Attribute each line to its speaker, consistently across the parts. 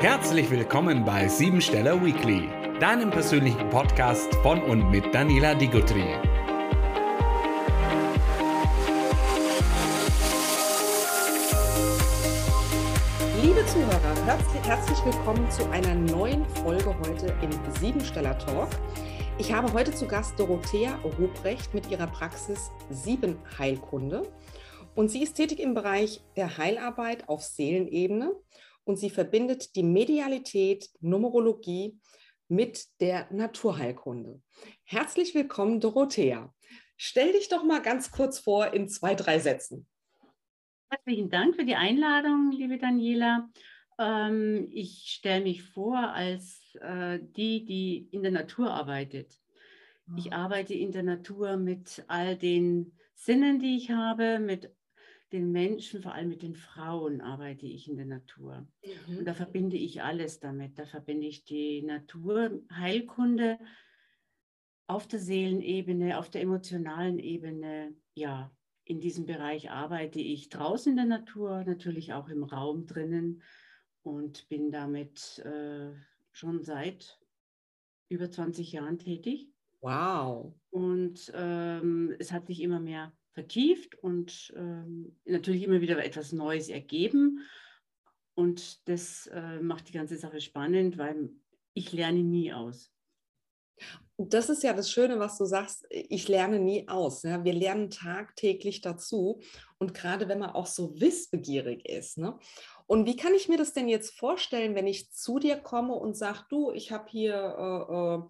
Speaker 1: Herzlich willkommen bei Siebensteller Weekly, deinem persönlichen Podcast von und mit Daniela Digutri.
Speaker 2: Liebe Zuhörer, herzlich, herzlich willkommen zu einer neuen Folge heute im Siebensteller Talk. Ich habe heute zu Gast Dorothea Ruprecht mit ihrer Praxis Siebenheilkunde. Und sie ist tätig im Bereich der Heilarbeit auf Seelenebene und sie verbindet die Medialität, Numerologie mit der Naturheilkunde. Herzlich willkommen, Dorothea. Stell dich doch mal ganz kurz vor in zwei, drei Sätzen.
Speaker 3: Herzlichen Dank für die Einladung, liebe Daniela. Ähm, ich stelle mich vor als äh, die, die in der Natur arbeitet. Ich ah. arbeite in der Natur mit all den Sinnen, die ich habe, mit den Menschen, vor allem mit den Frauen, arbeite ich in der Natur. Mhm. Und da verbinde ich alles damit. Da verbinde ich die Naturheilkunde auf der Seelenebene, auf der emotionalen Ebene. Ja, in diesem Bereich arbeite ich draußen in der Natur, natürlich auch im Raum drinnen und bin damit äh, schon seit über 20 Jahren tätig.
Speaker 2: Wow.
Speaker 3: Und ähm, es hat sich immer mehr vertieft und ähm, natürlich immer wieder etwas Neues ergeben. Und das äh, macht die ganze Sache spannend, weil ich lerne nie aus.
Speaker 2: Das ist ja das Schöne, was du sagst, ich lerne nie aus. Ja? Wir lernen tagtäglich dazu. Und gerade wenn man auch so wissbegierig ist. Ne? Und wie kann ich mir das denn jetzt vorstellen, wenn ich zu dir komme und sage, du, ich habe hier äh, äh,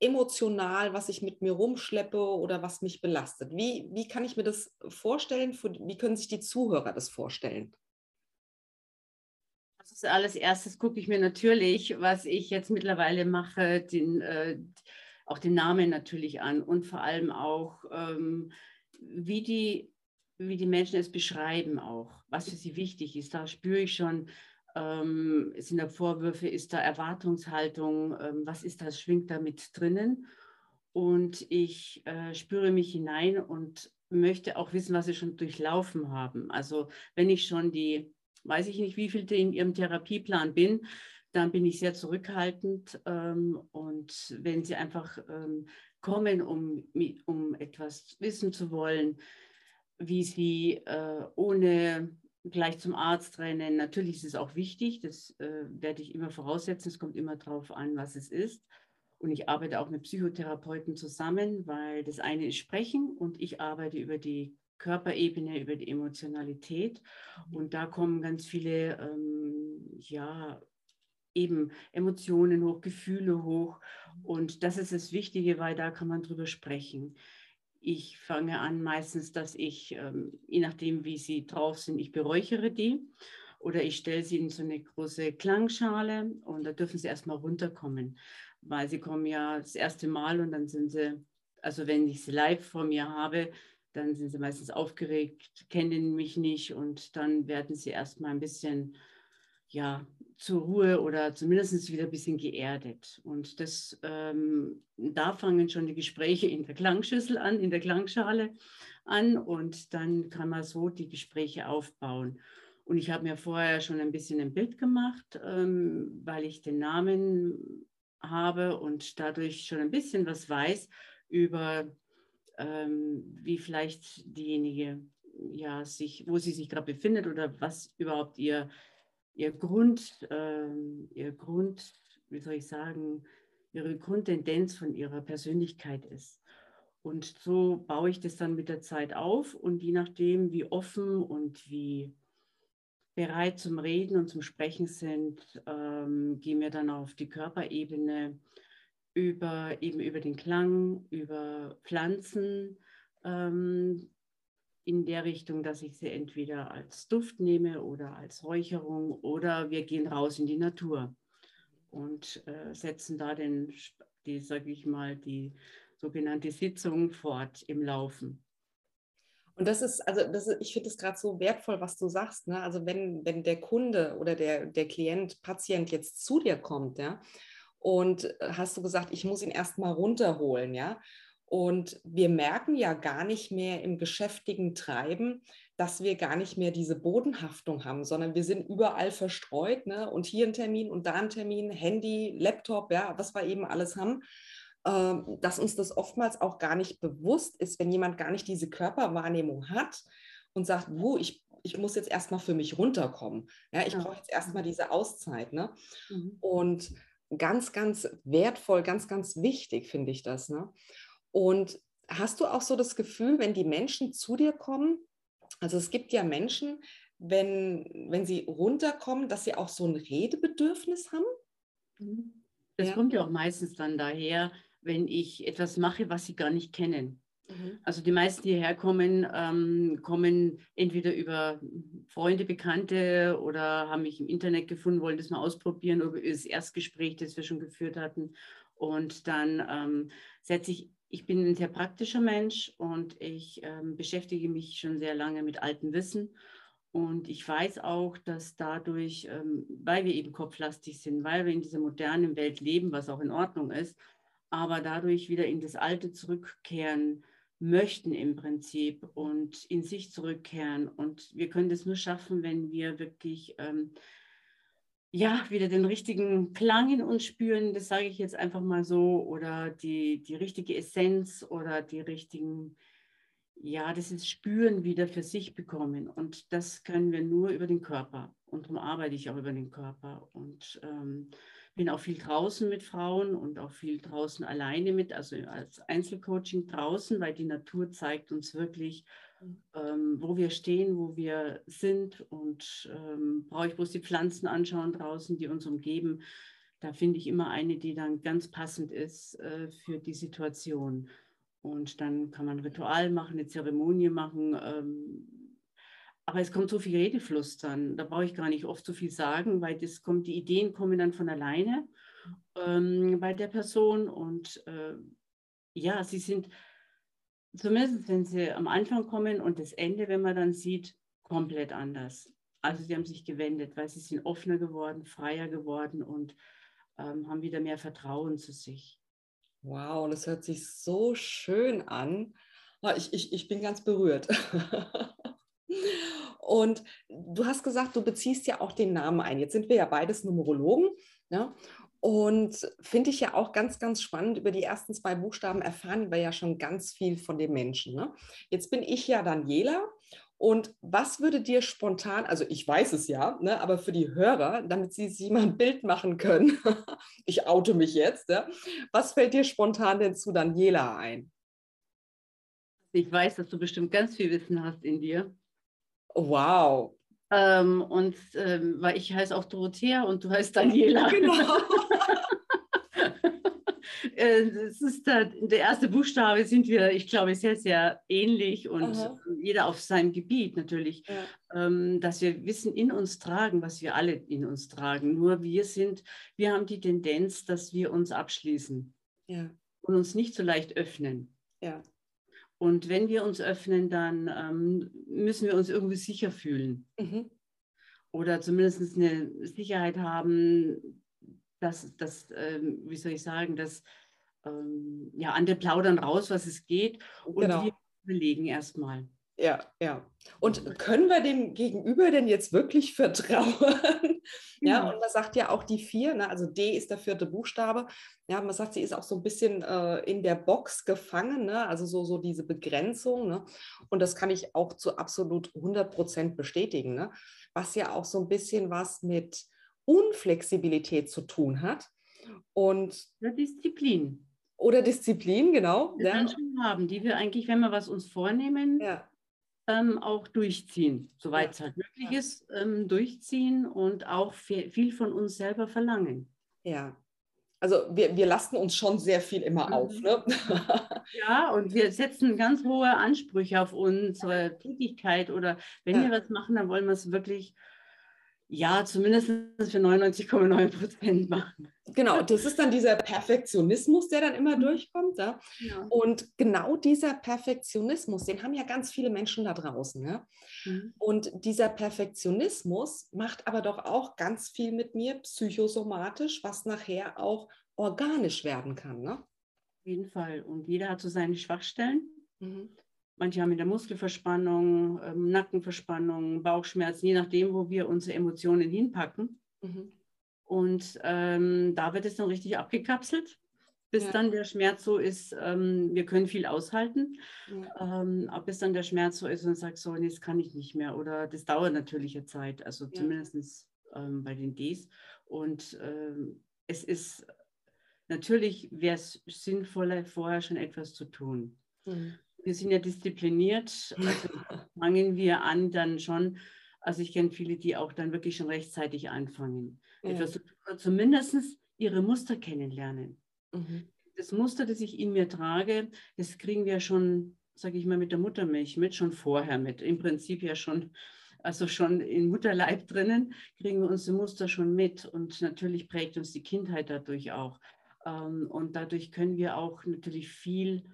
Speaker 2: emotional, was ich mit mir rumschleppe oder was mich belastet. Wie, wie kann ich mir das vorstellen? Wie können sich die Zuhörer das vorstellen?
Speaker 3: Also als erstes gucke ich mir natürlich, was ich jetzt mittlerweile mache, den, äh, auch den Namen natürlich an und vor allem auch, ähm, wie, die, wie die Menschen es beschreiben auch, was für sie wichtig ist. Da spüre ich schon, ähm, sind da Vorwürfe, ist da Erwartungshaltung, ähm, was ist das, schwingt da mit drinnen? Und ich äh, spüre mich hinein und möchte auch wissen, was sie schon durchlaufen haben. Also wenn ich schon die, weiß ich nicht, wie viel in ihrem Therapieplan bin, dann bin ich sehr zurückhaltend. Ähm, und wenn sie einfach ähm, kommen, um, um etwas wissen zu wollen, wie sie äh, ohne gleich zum Arzt rennen. Natürlich ist es auch wichtig, das äh, werde ich immer voraussetzen. Es kommt immer darauf an, was es ist. Und ich arbeite auch mit Psychotherapeuten zusammen, weil das eine ist Sprechen und ich arbeite über die Körperebene, über die Emotionalität. Mhm. Und da kommen ganz viele, ähm, ja, eben Emotionen hoch, Gefühle hoch. Mhm. Und das ist das Wichtige, weil da kann man drüber sprechen. Ich fange an meistens, dass ich, ähm, je nachdem, wie sie drauf sind, ich beräuchere die oder ich stelle sie in so eine große Klangschale und da dürfen sie erstmal runterkommen, weil sie kommen ja das erste Mal und dann sind sie, also wenn ich sie live vor mir habe, dann sind sie meistens aufgeregt, kennen mich nicht und dann werden sie erstmal ein bisschen, ja, zur Ruhe oder zumindest wieder ein bisschen geerdet. Und das, ähm, da fangen schon die Gespräche in der Klangschüssel an, in der Klangschale an und dann kann man so die Gespräche aufbauen. Und ich habe mir vorher schon ein bisschen ein Bild gemacht, ähm, weil ich den Namen habe und dadurch schon ein bisschen was weiß über, ähm, wie vielleicht diejenige ja sich, wo sie sich gerade befindet oder was überhaupt ihr ihr Grund, äh, ihr Grund, wie soll ich sagen, ihre Grundtendenz von ihrer Persönlichkeit ist. Und so baue ich das dann mit der Zeit auf und je nachdem, wie offen und wie bereit zum Reden und zum Sprechen sind, ähm, gehen wir dann auf die Körperebene über eben über den Klang, über Pflanzen, ähm, in der Richtung, dass ich sie entweder als Duft nehme oder als Räucherung oder wir gehen raus in die Natur und äh, setzen da den, die, sage ich mal, die sogenannte Sitzung fort im Laufen.
Speaker 2: Und das ist, also das ist, ich finde es gerade so wertvoll, was du sagst. Ne? Also wenn, wenn der Kunde oder der, der Klient, Patient jetzt zu dir kommt, ja, und hast du gesagt, ich muss ihn erstmal runterholen, ja. Und wir merken ja gar nicht mehr im geschäftigen Treiben, dass wir gar nicht mehr diese Bodenhaftung haben, sondern wir sind überall verstreut. Ne? Und hier ein Termin und da ein Termin, Handy, Laptop, ja, was wir eben alles haben. Ähm, dass uns das oftmals auch gar nicht bewusst ist, wenn jemand gar nicht diese Körperwahrnehmung hat und sagt, wo ich, ich muss jetzt erstmal für mich runterkommen. Ja, ich brauche jetzt erstmal diese Auszeit. Ne? Mhm. Und ganz, ganz wertvoll, ganz, ganz wichtig finde ich das. Ne? Und hast du auch so das Gefühl, wenn die Menschen zu dir kommen, also es gibt ja Menschen, wenn, wenn sie runterkommen, dass sie auch so ein Redebedürfnis haben?
Speaker 3: Mhm. Das ja. kommt ja auch meistens dann daher, wenn ich etwas mache, was sie gar nicht kennen. Mhm. Also die meisten, die hierher kommen, ähm, kommen entweder über Freunde, Bekannte oder haben mich im Internet gefunden, wollen das mal ausprobieren oder das Erstgespräch, das wir schon geführt hatten. Und dann ähm, setze ich ich bin ein sehr praktischer Mensch und ich ähm, beschäftige mich schon sehr lange mit altem Wissen. Und ich weiß auch, dass dadurch, ähm, weil wir eben kopflastig sind, weil wir in dieser modernen Welt leben, was auch in Ordnung ist, aber dadurch wieder in das Alte zurückkehren möchten im Prinzip und in sich zurückkehren. Und wir können das nur schaffen, wenn wir wirklich ähm, ja, wieder den richtigen Klang in uns spüren, das sage ich jetzt einfach mal so, oder die, die richtige Essenz oder die richtigen, ja, das ist Spüren wieder für sich bekommen. Und das können wir nur über den Körper. Und darum arbeite ich auch über den Körper. Und ähm, bin auch viel draußen mit Frauen und auch viel draußen alleine mit, also als Einzelcoaching draußen, weil die Natur zeigt uns wirklich, ähm, wo wir stehen, wo wir sind und ähm, brauche ich bloß die Pflanzen anschauen draußen, die uns umgeben. Da finde ich immer eine, die dann ganz passend ist äh, für die Situation. Und dann kann man ein Ritual machen, eine Zeremonie machen. Ähm, aber es kommt so viel Redefluss dann. Da brauche ich gar nicht oft so viel sagen, weil das kommt, die Ideen kommen dann von alleine ähm, bei der Person. Und äh, ja, sie sind zumindest wenn sie am Anfang kommen und das Ende, wenn man dann sieht, komplett anders. Also sie haben sich gewendet, weil sie sind offener geworden, freier geworden und ähm, haben wieder mehr Vertrauen zu sich.
Speaker 2: Wow, das hört sich so schön an. Ah, ich, ich, ich bin ganz berührt. Und du hast gesagt, du beziehst ja auch den Namen ein. Jetzt sind wir ja beides Numerologen. Ja? Und finde ich ja auch ganz, ganz spannend. Über die ersten zwei Buchstaben erfahren wir ja schon ganz viel von dem Menschen. Ne? Jetzt bin ich ja Daniela. Und was würde dir spontan, also ich weiß es ja, ne, aber für die Hörer, damit sie sich mal ein Bild machen können, ich oute mich jetzt, ja, was fällt dir spontan denn zu Daniela ein?
Speaker 3: Ich weiß, dass du bestimmt ganz viel Wissen hast in dir.
Speaker 2: Wow.
Speaker 3: Ähm, und ähm, weil ich heiße auch Dorothea und du heißt Daniela. Genau. es ist der, der, erste Buchstabe sind wir, ich glaube, sehr, sehr ähnlich und Aha. jeder auf seinem Gebiet natürlich, ja. ähm, dass wir Wissen in uns tragen, was wir alle in uns tragen. Nur wir sind, wir haben die Tendenz, dass wir uns abschließen ja. und uns nicht so leicht öffnen. Ja. Und wenn wir uns öffnen, dann ähm, müssen wir uns irgendwie sicher fühlen. Mhm. Oder zumindest eine Sicherheit haben, dass, dass ähm, wie soll ich sagen, dass ähm, ja, andere plaudern raus, was es geht und genau. wir überlegen erstmal.
Speaker 2: Ja, ja. Und können wir dem Gegenüber denn jetzt wirklich vertrauen? ja, und man sagt ja auch die vier, ne? also D ist der vierte Buchstabe. Ja, man sagt, sie ist auch so ein bisschen äh, in der Box gefangen, ne? also so, so diese Begrenzung. Ne? Und das kann ich auch zu absolut 100 Prozent bestätigen, ne? was ja auch so ein bisschen was mit Unflexibilität zu tun hat. Und
Speaker 3: Disziplin.
Speaker 2: Oder Disziplin, genau.
Speaker 3: Die ja. Menschen haben, die wir eigentlich, wenn wir was uns vornehmen, ja. Ähm, auch durchziehen, soweit ja. es halt möglich ist, ähm, durchziehen und auch viel, viel, von uns selber verlangen.
Speaker 2: Ja. Also wir, wir lasten uns schon sehr viel immer mhm. auf. Ne?
Speaker 3: Ja, und wir setzen ganz hohe Ansprüche auf unsere Tätigkeit oder wenn wir was machen, dann wollen wir es wirklich ja, zumindest für 99,9 Prozent machen.
Speaker 2: Genau, das ist dann dieser Perfektionismus, der dann immer mhm. durchkommt. Ja? ja? Und genau dieser Perfektionismus, den haben ja ganz viele Menschen da draußen. Ja? Mhm. Und dieser Perfektionismus macht aber doch auch ganz viel mit mir psychosomatisch, was nachher auch organisch werden kann. Ne?
Speaker 3: Auf jeden Fall. Und jeder hat so seine Schwachstellen. Mhm. Manche haben in der Muskelverspannung, ähm, Nackenverspannung, Bauchschmerzen, je nachdem, wo wir unsere Emotionen hinpacken. Mhm. Und ähm, da wird es dann richtig abgekapselt, bis ja. dann der Schmerz so ist, ähm, wir können viel aushalten, ja. ähm, bis dann der Schmerz so ist und sagt, so, nee, das kann ich nicht mehr. Oder das dauert natürlich eine Zeit, also ja. zumindest ähm, bei den Ds. Und ähm, es ist natürlich, wäre es sinnvoller, vorher schon etwas zu tun. Mhm wir sind ja diszipliniert, also fangen wir an dann schon, also ich kenne viele, die auch dann wirklich schon rechtzeitig anfangen. Ja. Etwas, zumindest ihre Muster kennenlernen. Mhm. Das Muster, das ich in mir trage, das kriegen wir schon, sage ich mal, mit der Muttermilch mit, schon vorher mit. Im Prinzip ja schon, also schon in Mutterleib drinnen, kriegen wir unsere Muster schon mit. Und natürlich prägt uns die Kindheit dadurch auch. Ähm, und dadurch können wir auch natürlich viel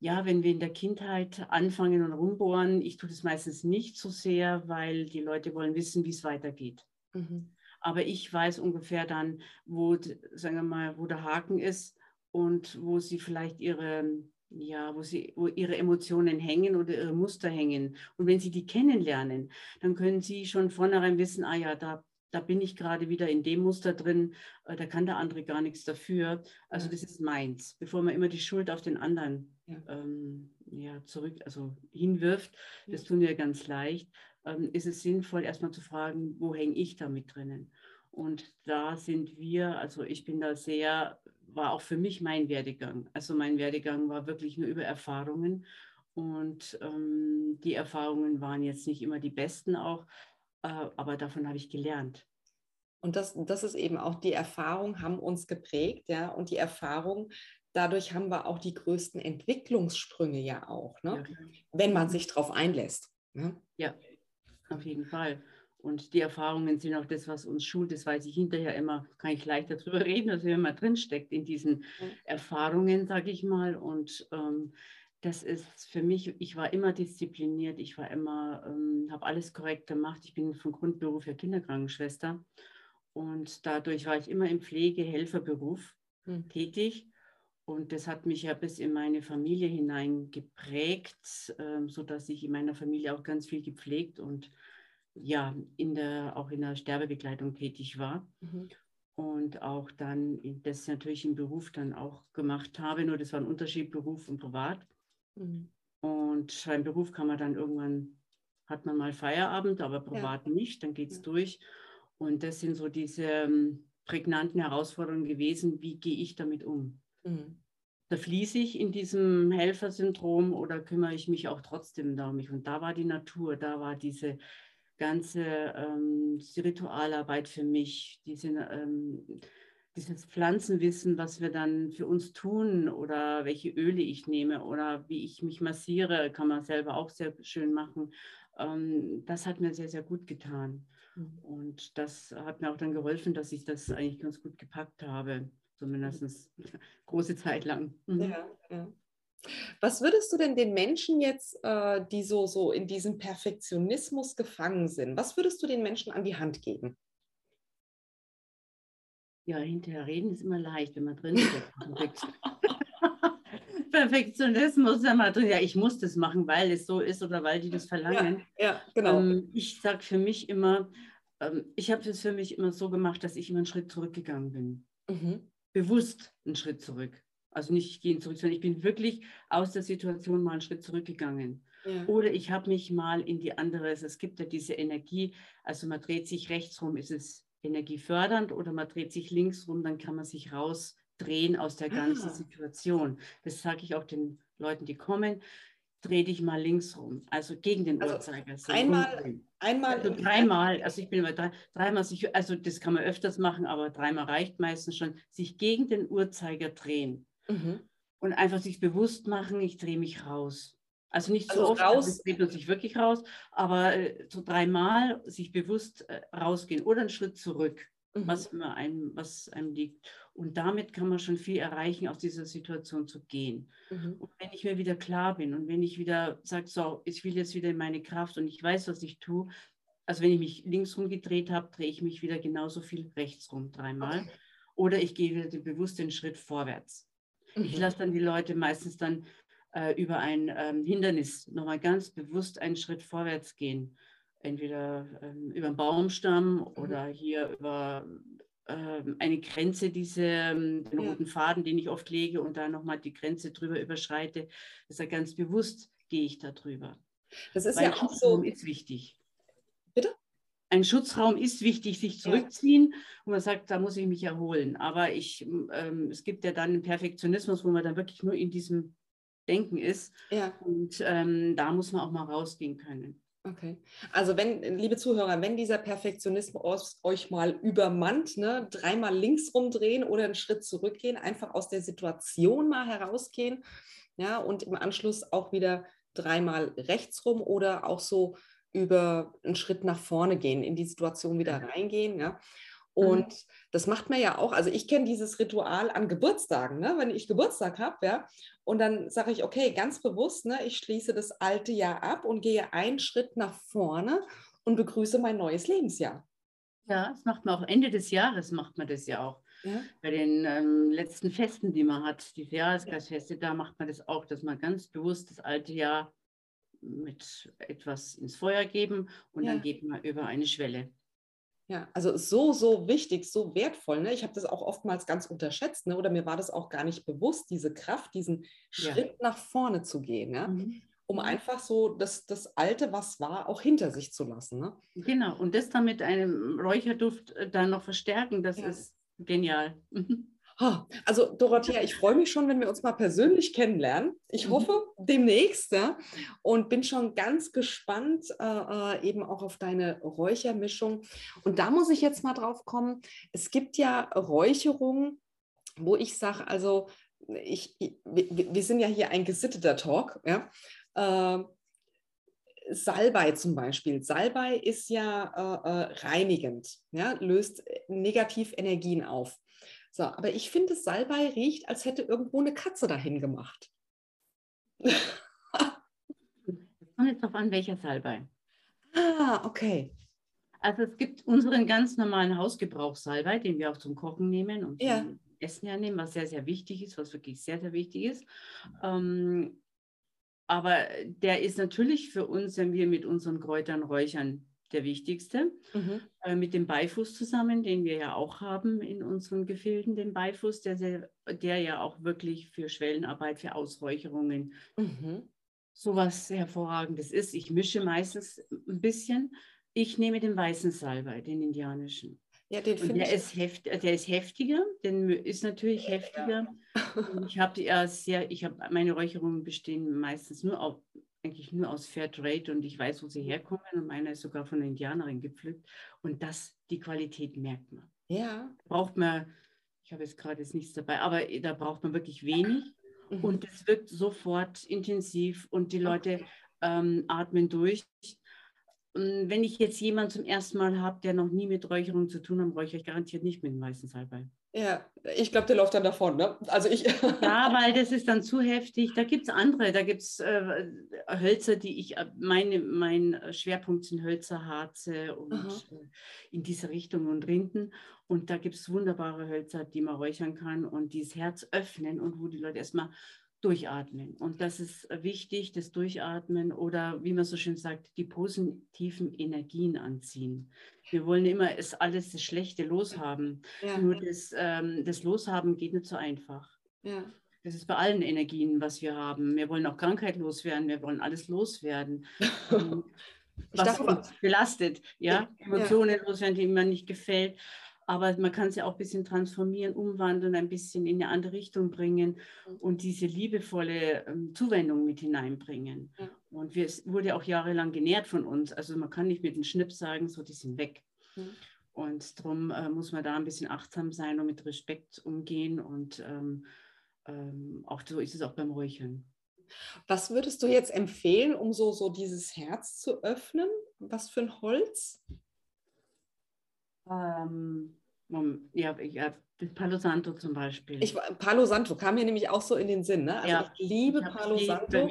Speaker 3: ja, wenn wir in der Kindheit anfangen und rumbohren, ich tue das meistens nicht so sehr, weil die Leute wollen wissen, wie es weitergeht. Mhm. Aber ich weiß ungefähr dann, wo, sagen wir mal, wo der Haken ist und wo sie vielleicht ihre, ja, wo sie, wo ihre Emotionen hängen oder ihre Muster hängen. Und wenn sie die kennenlernen, dann können sie schon vornherein wissen, ah ja, da da bin ich gerade wieder in dem Muster drin, äh, da kann der andere gar nichts dafür. Also das ist meins, bevor man immer die Schuld auf den anderen ja. Ähm, ja zurück, also hinwirft, ja. das tun wir ganz leicht, ähm, ist es sinnvoll, erstmal zu fragen, wo hänge ich damit drinnen? Und da sind wir, also ich bin da sehr, war auch für mich mein Werdegang. Also mein Werdegang war wirklich nur über Erfahrungen. Und ähm, die Erfahrungen waren jetzt nicht immer die besten auch, äh, aber davon habe ich gelernt.
Speaker 2: Und das, das ist eben auch die Erfahrung, haben uns geprägt, ja, und die Erfahrung, dadurch haben wir auch die größten Entwicklungssprünge ja auch, ne? Ja. wenn man sich darauf einlässt.
Speaker 3: Ne? Ja, auf jeden Fall. Und die Erfahrungen sind auch das, was uns schult. Das weiß ich hinterher immer, kann ich leichter darüber reden, als wenn man drinsteckt in diesen. Erfahrungen, sage ich mal. Und ähm, das ist für mich, ich war immer diszipliniert, ich war immer, ähm, habe alles korrekt gemacht. Ich bin von Grundberuf ja Kinderkrankenschwester und dadurch war ich immer im Pflegehelferberuf hm. tätig. Und das hat mich ja bis in meine Familie hinein geprägt, äh, sodass ich in meiner Familie auch ganz viel gepflegt und ja, in der, auch in der Sterbebegleitung tätig war. Mhm. Und auch dann das natürlich im Beruf dann auch gemacht habe, nur das war ein Unterschied Beruf und Privat. Mhm. Und beim Beruf kann man dann irgendwann, hat man mal Feierabend, aber privat ja. nicht, dann geht es ja. durch. Und das sind so diese ähm, prägnanten Herausforderungen gewesen, wie gehe ich damit um? Mhm. Da fließe ich in diesem Helfersyndrom oder kümmere ich mich auch trotzdem darum? Und da war die Natur, da war diese ganze ähm, Ritualarbeit für mich, diese ähm, dieses Pflanzenwissen, was wir dann für uns tun oder welche Öle ich nehme oder wie ich mich massiere, kann man selber auch sehr schön machen. Ähm, das hat mir sehr, sehr gut getan. Mhm. Und das hat mir auch dann geholfen, dass ich das eigentlich ganz gut gepackt habe, zumindest große Zeit lang. Mhm. Ja,
Speaker 2: ja. Was würdest du denn den Menschen jetzt, äh, die so, so in diesem Perfektionismus gefangen sind, was würdest du den Menschen an die Hand geben?
Speaker 3: Ja, hinterher reden ist immer leicht, wenn man drin steckt. Perfektionismus ja mal drin. Ja, ich muss das machen, weil es so ist oder weil die das verlangen.
Speaker 2: Ja, ja genau.
Speaker 3: Ähm, ich sage für mich immer, ähm, ich habe es für mich immer so gemacht, dass ich immer einen Schritt zurückgegangen bin. Mhm. Bewusst einen Schritt zurück. Also nicht ich gehe zurück, sondern ich bin wirklich aus der Situation mal einen Schritt zurückgegangen. Ja. Oder ich habe mich mal in die andere, es gibt ja diese Energie, also man dreht sich rechts rum, ist es energiefördernd oder man dreht sich links rum, dann kann man sich rausdrehen aus der ganzen ah. Situation. Das sage ich auch den Leuten, die kommen. Dreh dich mal links rum, also gegen den also Uhrzeiger.
Speaker 2: Einmal, einmal.
Speaker 3: Also dreimal, also ich bin immer drei, dreimal sich, also das kann man öfters machen, aber dreimal reicht meistens schon, sich gegen den Uhrzeiger drehen. Mhm. Und einfach sich bewusst machen, ich drehe mich raus. Also nicht also so oft, raus. das dreht man sich wirklich raus, aber äh, so dreimal sich bewusst äh, rausgehen oder einen Schritt zurück, mhm. was, einem, was einem liegt. Und damit kann man schon viel erreichen, aus dieser Situation zu gehen. Mhm. Und wenn ich mir wieder klar bin und wenn ich wieder sage, so, ich will jetzt wieder in meine Kraft und ich weiß, was ich tue, also wenn ich mich links rum gedreht habe, drehe ich mich wieder genauso viel rechts rum dreimal. Okay. Oder ich gehe wieder bewusst den Schritt vorwärts. Mhm. Ich lasse dann die Leute meistens dann äh, über ein ähm, Hindernis nochmal ganz bewusst einen Schritt vorwärts gehen. Entweder ähm, über einen Baumstamm mhm. oder hier über ähm, eine Grenze, diese, ähm, den roten Faden, den ich oft lege und da nochmal die Grenze drüber überschreite. Das ist ja ganz bewusst, gehe ich da drüber.
Speaker 2: Das ist Weil ja auch so.
Speaker 3: ist wichtig.
Speaker 2: Bitte?
Speaker 3: Ein Schutzraum ist wichtig, sich zurückziehen ja. und man sagt, da muss ich mich erholen. Aber ich, ähm, es gibt ja dann einen Perfektionismus, wo man dann wirklich nur in diesem Denken ist. Ja. Und ähm, da muss man auch mal rausgehen können.
Speaker 2: Okay. Also wenn, liebe Zuhörer, wenn dieser Perfektionismus euch mal übermannt, ne, dreimal links rumdrehen oder einen Schritt zurückgehen, einfach aus der Situation mal herausgehen, ja, und im Anschluss auch wieder dreimal rechts rum oder auch so über einen Schritt nach vorne gehen, in die Situation wieder reingehen, ja. Mhm. Und mhm. das macht man ja auch, also ich kenne dieses Ritual an Geburtstagen, ne? wenn ich Geburtstag habe, ja, und dann sage ich, okay, ganz bewusst, ne, ich schließe das alte Jahr ab und gehe einen Schritt nach vorne und begrüße mein neues Lebensjahr.
Speaker 3: Ja, das macht man auch Ende des Jahres, macht man das ja auch. Ja. Bei den ähm, letzten Festen, die man hat, die Jahresgeistfeste, da macht man das auch, dass man ganz bewusst das alte Jahr mit etwas ins Feuer geben und ja. dann geht man über eine Schwelle.
Speaker 2: Ja, also so, so wichtig, so wertvoll. Ne? Ich habe das auch oftmals ganz unterschätzt, ne? oder mir war das auch gar nicht bewusst, diese Kraft, diesen ja. Schritt nach vorne zu gehen, ja? Mhm. um mhm. einfach so das, das Alte, was war, auch hinter sich zu lassen. Ne?
Speaker 3: Genau, und das dann mit einem Räucherduft äh, dann noch verstärken, das ja. ist genial.
Speaker 2: Also Dorothea, ich freue mich schon, wenn wir uns mal persönlich kennenlernen. Ich mhm. hoffe demnächst ja, und bin schon ganz gespannt äh, äh, eben auch auf deine Räuchermischung. Und da muss ich jetzt mal drauf kommen. Es gibt ja Räucherungen, wo ich sage, also ich, ich, wir sind ja hier ein gesitteter Talk. Ja. Äh, Salbei zum Beispiel. Salbei ist ja äh, äh reinigend, ja, löst Negativenergien auf. So, aber ich finde, Salbei riecht, als hätte irgendwo eine Katze dahin gemacht.
Speaker 3: Kommt jetzt darauf an, welcher Salbei.
Speaker 2: Ah, okay.
Speaker 3: Also es gibt unseren ganz normalen Hausgebrauchssalbei, den wir auch zum Kochen nehmen und ja. zum Essen ja nehmen, was sehr, sehr wichtig ist, was wirklich sehr, sehr wichtig ist. Ähm, aber der ist natürlich für uns, wenn wir mit unseren Kräutern räuchern, der wichtigste, mhm. äh, mit dem Beifuß zusammen, den wir ja auch haben in unseren Gefilden, den Beifuß, der, sehr, der ja auch wirklich für Schwellenarbeit, für Ausräucherungen mhm. sowas Hervorragendes ist. Ich mische meistens ein bisschen. Ich nehme den weißen Salbei, den indianischen. Ja, den Und der ich ist, heft, der ist heftiger, den ist natürlich heftiger. Ja. ich habe ja sehr, ich habe meine Räucherungen bestehen meistens nur auf eigentlich nur aus Fairtrade und ich weiß, wo sie herkommen und meiner ist sogar von einer Indianerin gepflückt und das, die Qualität merkt man.
Speaker 2: Ja.
Speaker 3: Braucht man, ich habe jetzt gerade jetzt nichts dabei, aber da braucht man wirklich wenig mhm. und es wirkt sofort intensiv und die Leute ähm, atmen durch. Und wenn ich jetzt jemanden zum ersten Mal habe, der noch nie mit Räucherung zu tun hat, räuchere ich garantiert nicht mit dem weißen Salbei.
Speaker 2: Ja, ich glaube, der läuft dann davon, ne? Also ich.
Speaker 3: ja, weil das ist dann zu heftig. Da gibt es andere, da gibt es äh, Hölzer, die ich, äh, meine, mein Schwerpunkt sind Hölzer, Harze und äh, in diese Richtung und Rinden. Und da gibt es wunderbare Hölzer, die man räuchern kann und die das Herz öffnen und wo die Leute erstmal durchatmen. Und das ist wichtig, das Durchatmen oder wie man so schön sagt, die positiven Energien anziehen. Wir wollen immer es alles das Schlechte loshaben. Ja. Nur das, ähm, das Loshaben geht nicht so einfach. Ja. Das ist bei allen Energien, was wir haben. Wir wollen auch Krankheit loswerden, wir wollen alles loswerden. was uns belastet, ja, Emotionen ja. loswerden, die mir nicht gefällt aber man kann es ja auch ein bisschen transformieren, umwandeln, ein bisschen in eine andere Richtung bringen mhm. und diese liebevolle ähm, Zuwendung mit hineinbringen. Ja. Und wir, es wurde auch jahrelang genährt von uns. Also man kann nicht mit dem Schnipp sagen, so die sind weg. Mhm. Und darum äh, muss man da ein bisschen achtsam sein und mit Respekt umgehen. Und ähm, ähm, auch so ist es auch beim Räuchern.
Speaker 2: Was würdest du jetzt empfehlen, um so, so dieses Herz zu öffnen? Was für ein Holz?
Speaker 3: Ähm, ja, ja, Palo Santo zum Beispiel.
Speaker 2: Ich, Palo Santo kam mir nämlich auch so in den Sinn. Ne?
Speaker 3: Also ja, ich liebe ich Palo Santo.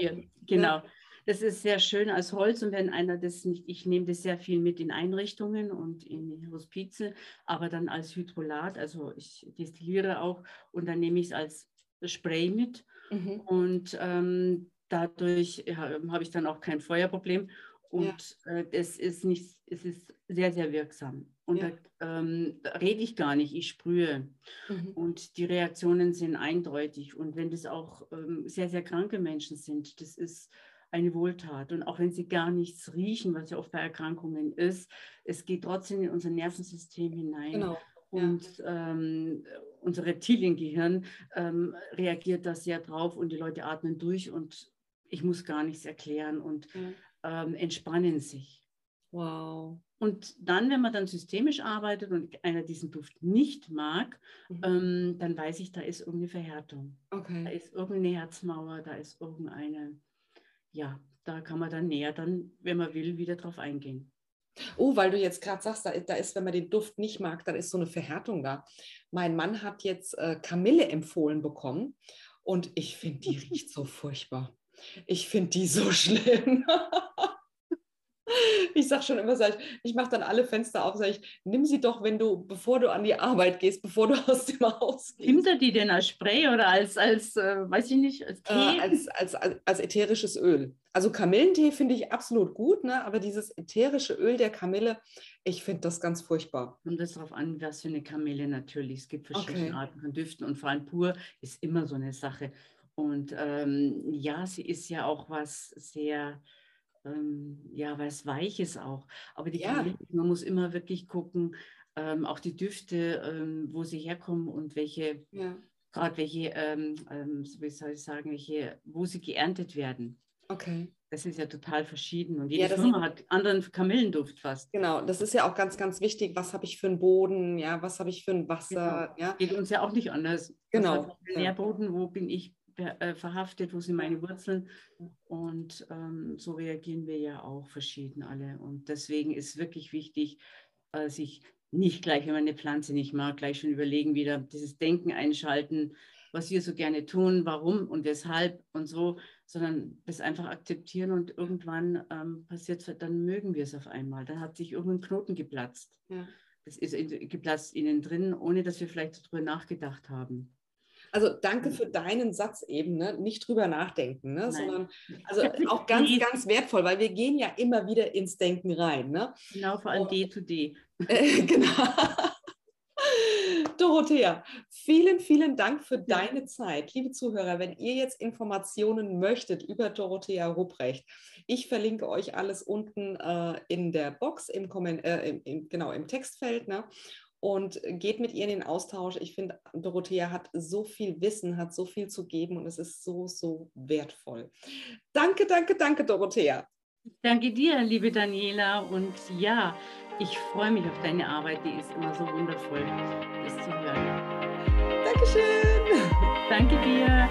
Speaker 3: Genau. Ja. Das ist sehr schön als Holz und wenn einer das nicht, ich nehme das sehr viel mit in Einrichtungen und in Hospize, aber dann als Hydrolat, also ich destilliere auch und dann nehme ich es als Spray mit. Mhm. Und ähm, dadurch ja, habe ich dann auch kein Feuerproblem. Und ja. äh, es ist nicht, es ist sehr, sehr wirksam. Und ja. da, ähm, da, rede ich gar nicht, ich sprühe. Mhm. Und die Reaktionen sind eindeutig. Und wenn das auch ähm, sehr, sehr kranke Menschen sind, das ist eine Wohltat. Und auch wenn sie gar nichts riechen, was ja oft bei Erkrankungen ist, es geht trotzdem in unser Nervensystem hinein. Genau. Und ja. ähm, unser Reptiliengehirn ähm, reagiert da sehr drauf und die Leute atmen durch und ich muss gar nichts erklären und ja. ähm, entspannen sich.
Speaker 2: Wow.
Speaker 3: Und dann, wenn man dann systemisch arbeitet und einer diesen Duft nicht mag, mhm. ähm, dann weiß ich, da ist irgendeine Verhärtung. Okay. Da ist irgendeine Herzmauer, da ist irgendeine, ja, da kann man dann näher dann, wenn man will, wieder drauf eingehen.
Speaker 2: Oh, weil du jetzt gerade sagst, da, da, ist, wenn man den Duft nicht mag, dann ist so eine Verhärtung da. Mein Mann hat jetzt äh, Kamille empfohlen bekommen und ich finde, die riecht so furchtbar. Ich finde die so schlimm. ich sage schon immer, sag ich, ich mache dann alle Fenster auf, sage ich, nimm sie doch, wenn du, bevor du an die Arbeit gehst, bevor du aus dem Haus gehst.
Speaker 3: Nimmt er die denn als Spray oder als, als äh, weiß ich nicht, als
Speaker 2: Tee? Äh, als, als, als, als, ätherisches Öl. Also Kamillentee finde ich absolut gut, ne? aber dieses ätherische Öl der Kamille, ich finde das ganz furchtbar.
Speaker 3: Kommt
Speaker 2: es
Speaker 3: darauf an, was für eine Kamille natürlich. Es gibt verschiedene okay. Arten von Düften und vor allem pur ist immer so eine Sache. Und ähm, ja, sie ist ja auch was sehr ähm, ja, was Weiches auch. Aber die ja. man muss immer wirklich gucken, ähm, auch die Düfte, ähm, wo sie herkommen und welche, ja. gerade welche, ähm, ähm, wie soll ich sagen, welche, wo sie geerntet werden.
Speaker 2: Okay.
Speaker 3: Das ist ja total verschieden und jede ja, Firma hat anderen Kamillenduft fast.
Speaker 2: Genau, das ist ja auch ganz, ganz wichtig. Was habe ich für einen Boden? Ja, was habe ich für ein Wasser?
Speaker 3: Genau. Ja. Geht uns ja auch nicht anders.
Speaker 2: Genau.
Speaker 3: Nährboden, wo bin ich verhaftet, wo sind meine Wurzeln. Und ähm, so reagieren wir ja auch verschieden alle. Und deswegen ist wirklich wichtig, äh, sich nicht gleich, wenn man eine Pflanze nicht mag, gleich schon überlegen, wieder dieses Denken einschalten, was wir so gerne tun, warum und weshalb und so, sondern das einfach akzeptieren und irgendwann ähm, passiert es, dann mögen wir es auf einmal. Dann hat sich irgendein Knoten geplatzt. Ja. Das ist geplatzt innen drin, ohne dass wir vielleicht darüber nachgedacht haben.
Speaker 2: Also danke für deinen Satz eben, ne? nicht drüber nachdenken, ne? sondern also auch ganz, ganz wertvoll, weil wir gehen ja immer wieder ins Denken rein. Ne?
Speaker 3: Genau, vor allem D to D.
Speaker 2: Äh, genau. Dorothea, vielen, vielen Dank für deine Zeit. Liebe Zuhörer, wenn ihr jetzt Informationen möchtet über Dorothea Rupprecht, ich verlinke euch alles unten äh, in der Box, im, Comment, äh, im, im, genau, im Textfeld. Ne? Und geht mit ihr in den Austausch. Ich finde, Dorothea hat so viel Wissen, hat so viel zu geben und es ist so, so wertvoll. Danke, danke, danke, Dorothea.
Speaker 3: Danke dir, liebe Daniela. Und ja, ich freue mich auf deine Arbeit. Die ist immer so wundervoll, das zu hören.
Speaker 2: Dankeschön.
Speaker 3: Danke dir.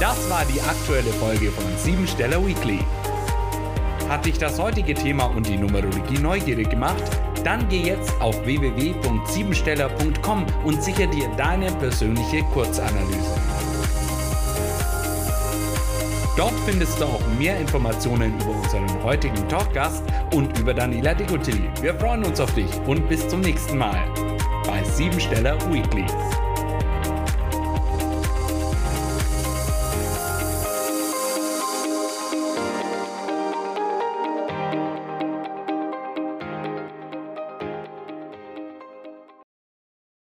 Speaker 1: Das war die aktuelle Folge von Siebensteller Weekly. Hat dich das heutige Thema und die Numerologie neugierig gemacht? Dann geh jetzt auf www.siebensteller.com und sicher dir deine persönliche Kurzanalyse. Dort findest du auch mehr Informationen über unseren heutigen Talkgast und über Daniela Degotilli. Wir freuen uns auf dich und bis zum nächsten Mal bei Siebensteller Weekly.